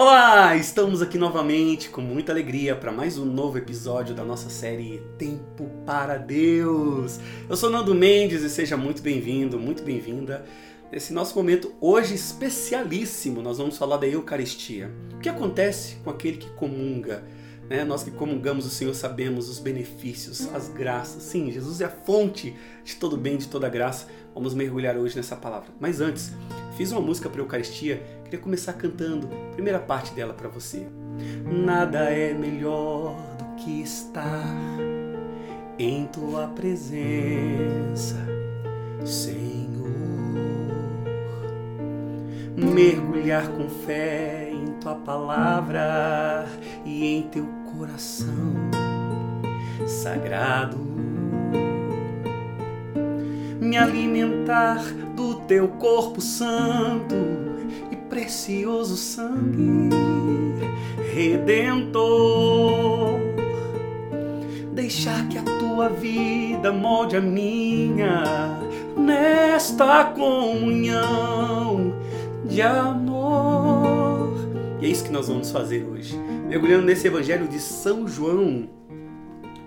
Olá, estamos aqui novamente com muita alegria para mais um novo episódio da nossa série Tempo para Deus. Eu sou Nando Mendes e seja muito bem-vindo, muito bem-vinda nesse nosso momento hoje especialíssimo. Nós vamos falar da Eucaristia. O que acontece com aquele que comunga? Né? Nós que comungamos o Senhor sabemos os benefícios, as graças. Sim, Jesus é a fonte de todo bem, de toda graça. Vamos mergulhar hoje nessa palavra. Mas antes, fiz uma música para Eucaristia, queria começar cantando a primeira parte dela para você. Nada é melhor do que estar em tua presença, Senhor. Mergulhar com fé em tua palavra e em teu coração sagrado me alimentar do teu corpo santo e precioso sangue redentor. Deixar que a tua vida molde a minha nesta comunhão de amor. E é isso que nós vamos fazer hoje. Mergulhando nesse evangelho de São João,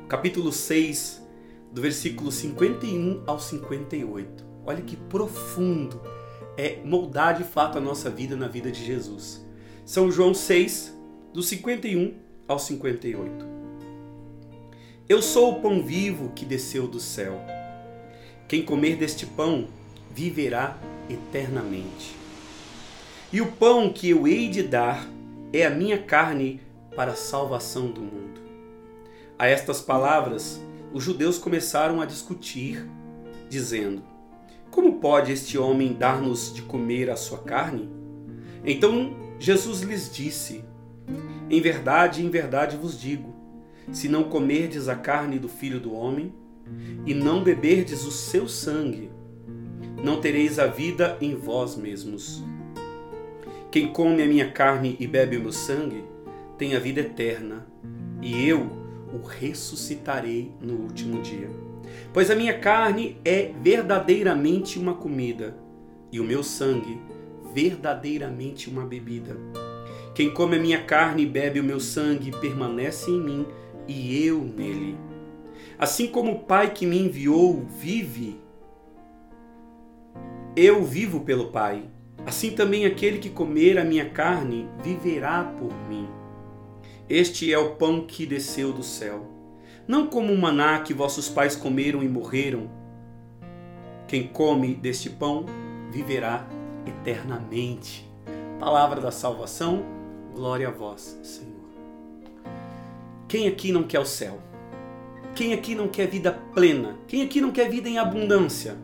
capítulo 6, do versículo 51 ao 58. Olha que profundo é moldar de fato a nossa vida na vida de Jesus. São João 6, do 51 ao 58. Eu sou o pão vivo que desceu do céu. Quem comer deste pão viverá eternamente. E o pão que eu hei de dar é a minha carne para a salvação do mundo. A estas palavras, os judeus começaram a discutir, dizendo: Como pode este homem dar-nos de comer a sua carne? Então Jesus lhes disse: Em verdade, em verdade vos digo: se não comerdes a carne do filho do homem e não beberdes o seu sangue, não tereis a vida em vós mesmos. Quem come a minha carne e bebe o meu sangue tem a vida eterna, e eu o ressuscitarei no último dia. Pois a minha carne é verdadeiramente uma comida, e o meu sangue verdadeiramente uma bebida. Quem come a minha carne e bebe o meu sangue permanece em mim e eu nele. Assim como o Pai que me enviou vive, eu vivo pelo Pai. Assim também aquele que comer a minha carne viverá por mim. Este é o pão que desceu do céu, não como o maná que vossos pais comeram e morreram. Quem come deste pão viverá eternamente. Palavra da salvação, glória a vós, Senhor. Quem aqui não quer o céu? Quem aqui não quer vida plena? Quem aqui não quer vida em abundância?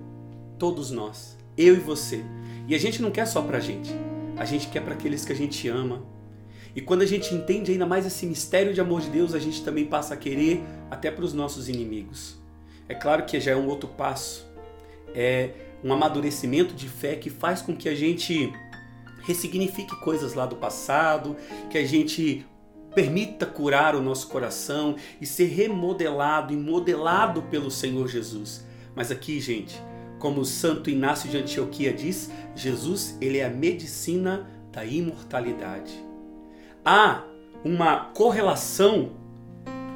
Todos nós, eu e você. E a gente não quer só pra gente, a gente quer para aqueles que a gente ama, e quando a gente entende ainda mais esse mistério de amor de Deus, a gente também passa a querer até para os nossos inimigos. É claro que já é um outro passo. É um amadurecimento de fé que faz com que a gente ressignifique coisas lá do passado, que a gente permita curar o nosso coração e ser remodelado e modelado pelo Senhor Jesus. Mas aqui, gente, como o Santo Inácio de Antioquia diz, Jesus, ele é a medicina da imortalidade há uma correlação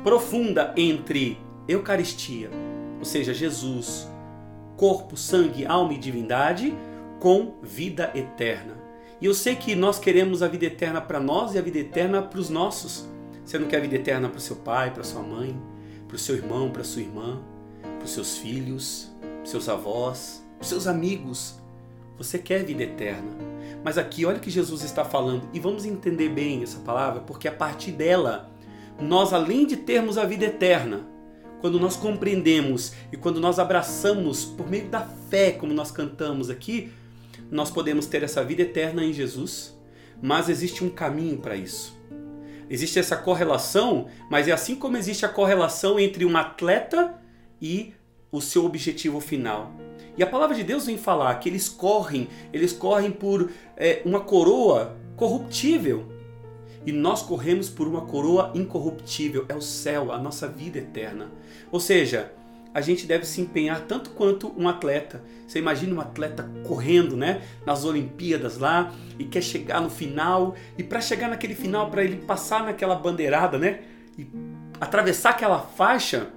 profunda entre Eucaristia, ou seja, Jesus, corpo, sangue, alma e divindade, com vida eterna. E eu sei que nós queremos a vida eterna para nós e a vida eterna para os nossos. Você não quer a vida eterna para o seu pai, para sua mãe, para o seu irmão, para sua irmã, para os seus filhos, seus avós, seus amigos. Você quer vida eterna. Mas aqui, olha o que Jesus está falando, e vamos entender bem essa palavra, porque a partir dela, nós, além de termos a vida eterna, quando nós compreendemos e quando nós abraçamos por meio da fé, como nós cantamos aqui, nós podemos ter essa vida eterna em Jesus, mas existe um caminho para isso. Existe essa correlação, mas é assim como existe a correlação entre um atleta e o seu objetivo final. E a palavra de Deus vem falar que eles correm, eles correm por é, uma coroa corruptível. E nós corremos por uma coroa incorruptível, é o céu, a nossa vida eterna. Ou seja, a gente deve se empenhar tanto quanto um atleta. Você imagina um atleta correndo, né, nas Olimpíadas lá e quer chegar no final e para chegar naquele final, para ele passar naquela bandeirada, né, e atravessar aquela faixa,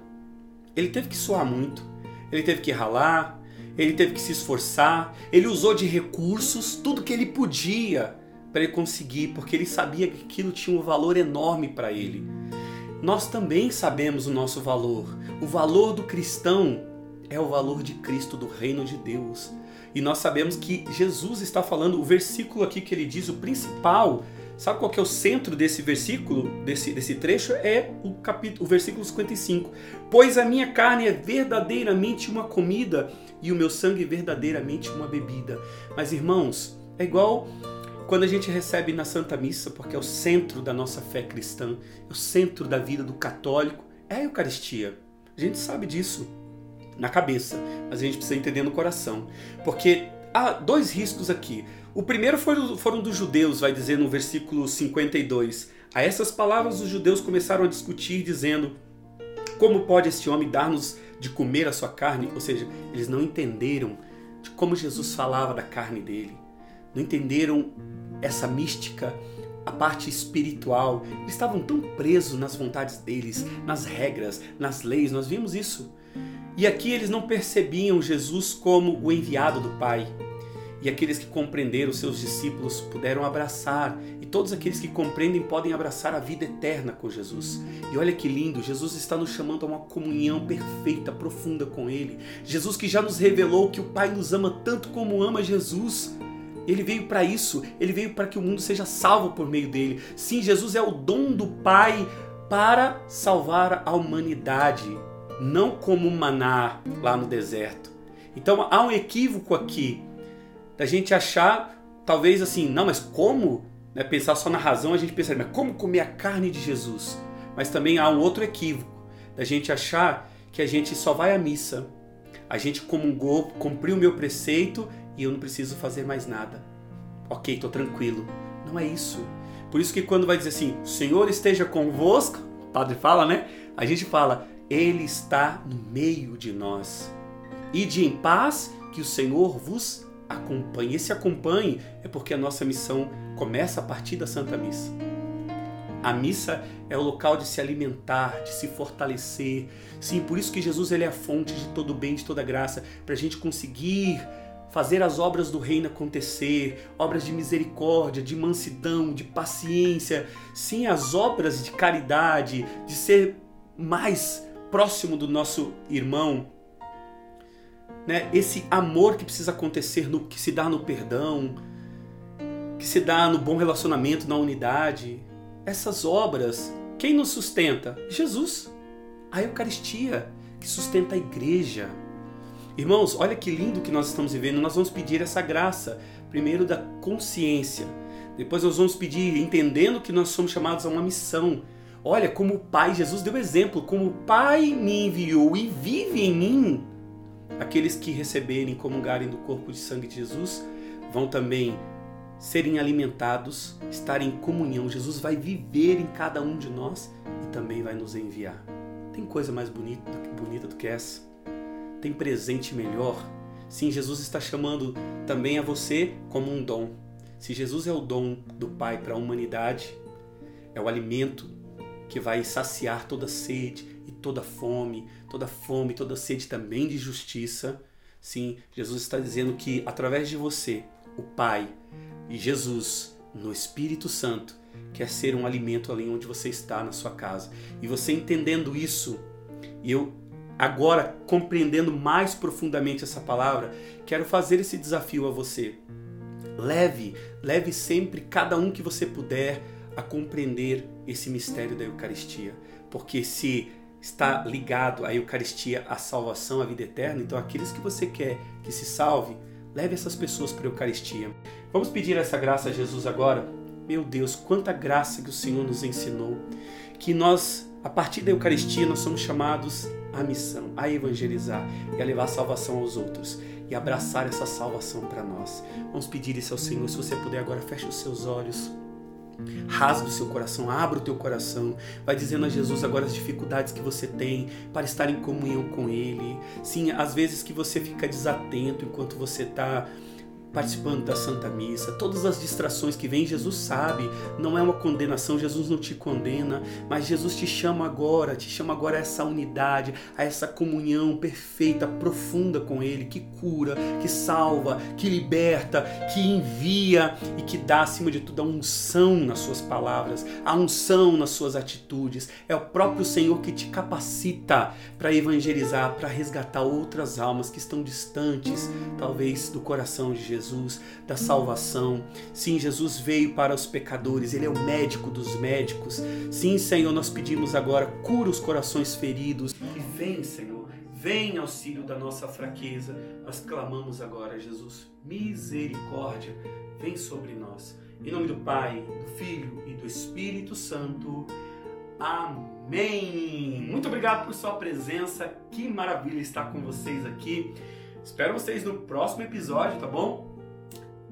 ele teve que suar muito, ele teve que ralar, ele teve que se esforçar, ele usou de recursos tudo que ele podia para ele conseguir, porque ele sabia que aquilo tinha um valor enorme para ele. Nós também sabemos o nosso valor. O valor do cristão é o valor de Cristo, do reino de Deus. E nós sabemos que Jesus está falando, o versículo aqui que ele diz, o principal, sabe qual que é o centro desse versículo, desse, desse trecho? É o, capítulo, o versículo 55. Pois a minha carne é verdadeiramente uma comida e o meu sangue verdadeiramente uma bebida. Mas irmãos, é igual quando a gente recebe na Santa Missa, porque é o centro da nossa fé cristã, é o centro da vida do católico, é a Eucaristia. A gente sabe disso na cabeça, mas a gente precisa entender no coração. Porque há dois riscos aqui. O primeiro foram, dos judeus, vai dizer no versículo 52. A essas palavras os judeus começaram a discutir, dizendo: Como pode esse homem dar-nos de comer a sua carne? Ou seja, eles não entenderam de como Jesus falava da carne dele. Não entenderam essa mística a parte espiritual. Eles estavam tão presos nas vontades deles, nas regras, nas leis, nós vimos isso. E aqui eles não percebiam Jesus como o enviado do Pai. E aqueles que compreenderam, seus discípulos, puderam abraçar. E todos aqueles que compreendem podem abraçar a vida eterna com Jesus. E olha que lindo, Jesus está nos chamando a uma comunhão perfeita, profunda com Ele. Jesus que já nos revelou que o Pai nos ama tanto como ama Jesus. Ele veio para isso, ele veio para que o mundo seja salvo por meio dele. Sim, Jesus é o dom do Pai para salvar a humanidade, não como maná lá no deserto. Então há um equívoco aqui da gente achar, talvez assim, não, mas como? Né, pensar só na razão, a gente pensa, mas como comer a carne de Jesus? Mas também há um outro equívoco da gente achar que a gente só vai à missa, a gente comungou, cumpriu o meu preceito e eu não preciso fazer mais nada. Ok, estou tranquilo. Não é isso. Por isso que quando vai dizer assim, o Senhor esteja convosco, o padre fala, né? A gente fala, Ele está no meio de nós. Ide em paz, que o Senhor vos acompanhe. Esse acompanhe é porque a nossa missão começa a partir da Santa Missa. A missa é o local de se alimentar, de se fortalecer. Sim, por isso que Jesus ele é a fonte de todo bem, de toda graça, para a gente conseguir fazer as obras do reino acontecer, obras de misericórdia, de mansidão, de paciência, sim, as obras de caridade, de ser mais próximo do nosso irmão. Né? Esse amor que precisa acontecer, no, que se dá no perdão, que se dá no bom relacionamento, na unidade. Essas obras, quem nos sustenta? Jesus. A Eucaristia, que sustenta a igreja. Irmãos, olha que lindo que nós estamos vivendo. Nós vamos pedir essa graça, primeiro da consciência. Depois nós vamos pedir entendendo que nós somos chamados a uma missão. Olha como o Pai, Jesus deu exemplo, como o Pai me enviou e vive em mim. Aqueles que receberem, comungarem do corpo de sangue de Jesus, vão também serem alimentados, estar em comunhão. Jesus vai viver em cada um de nós e também vai nos enviar. Tem coisa mais bonita, bonita do que essa? tem presente melhor? Sim, Jesus está chamando também a você como um dom. Se Jesus é o dom do Pai para a humanidade, é o alimento que vai saciar toda sede e toda fome, toda fome, toda sede também de justiça. Sim, Jesus está dizendo que através de você, o Pai e Jesus, no Espírito Santo, quer ser um alimento ali onde você está na sua casa. E você entendendo isso, e eu agora compreendendo mais profundamente essa palavra, quero fazer esse desafio a você. Leve, leve sempre cada um que você puder a compreender esse mistério da Eucaristia, porque se está ligado à Eucaristia, à salvação, à vida eterna, então aqueles que você quer que se salve, leve essas pessoas para a Eucaristia. Vamos pedir essa graça a Jesus agora? Meu Deus, quanta graça que o Senhor nos ensinou, que nós, a partir da Eucaristia, nós somos chamados a missão, a evangelizar e a levar salvação aos outros e abraçar essa salvação para nós. Vamos pedir isso ao Senhor. Se você puder agora, feche os seus olhos. Rasga o seu coração, abra o teu coração. Vai dizendo a Jesus agora as dificuldades que você tem para estar em comunhão com Ele. Sim, às vezes que você fica desatento enquanto você está participando da Santa Missa, todas as distrações que vêm, Jesus sabe, não é uma condenação, Jesus não te condena, mas Jesus te chama agora, te chama agora a essa unidade, a essa comunhão perfeita, profunda com Ele, que cura, que salva, que liberta, que envia e que dá, acima de tudo, a unção nas suas palavras, a unção nas suas atitudes. É o próprio Senhor que te capacita para evangelizar, para resgatar outras almas que estão distantes, talvez, do coração de Jesus. Jesus, da salvação. Sim, Jesus veio para os pecadores, Ele é o médico dos médicos. Sim, Senhor, nós pedimos agora, cura os corações feridos. E vem, Senhor, vem auxílio da nossa fraqueza. Nós clamamos agora, Jesus, misericórdia, vem sobre nós. Em nome do Pai, do Filho e do Espírito Santo. Amém. Muito obrigado por sua presença. Que maravilha estar com vocês aqui. Espero vocês no próximo episódio, tá bom?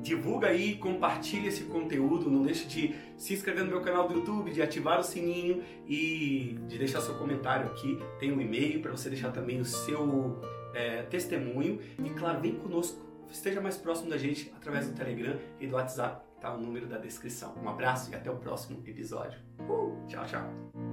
Divulga aí, compartilha esse conteúdo, não deixe de se inscrever no meu canal do YouTube, de ativar o sininho e de deixar seu comentário aqui. Tem um e-mail para você deixar também o seu é, testemunho e claro, vem conosco, esteja mais próximo da gente através do Telegram e do WhatsApp, tá o número da descrição. Um abraço e até o próximo episódio. Uh, tchau, tchau.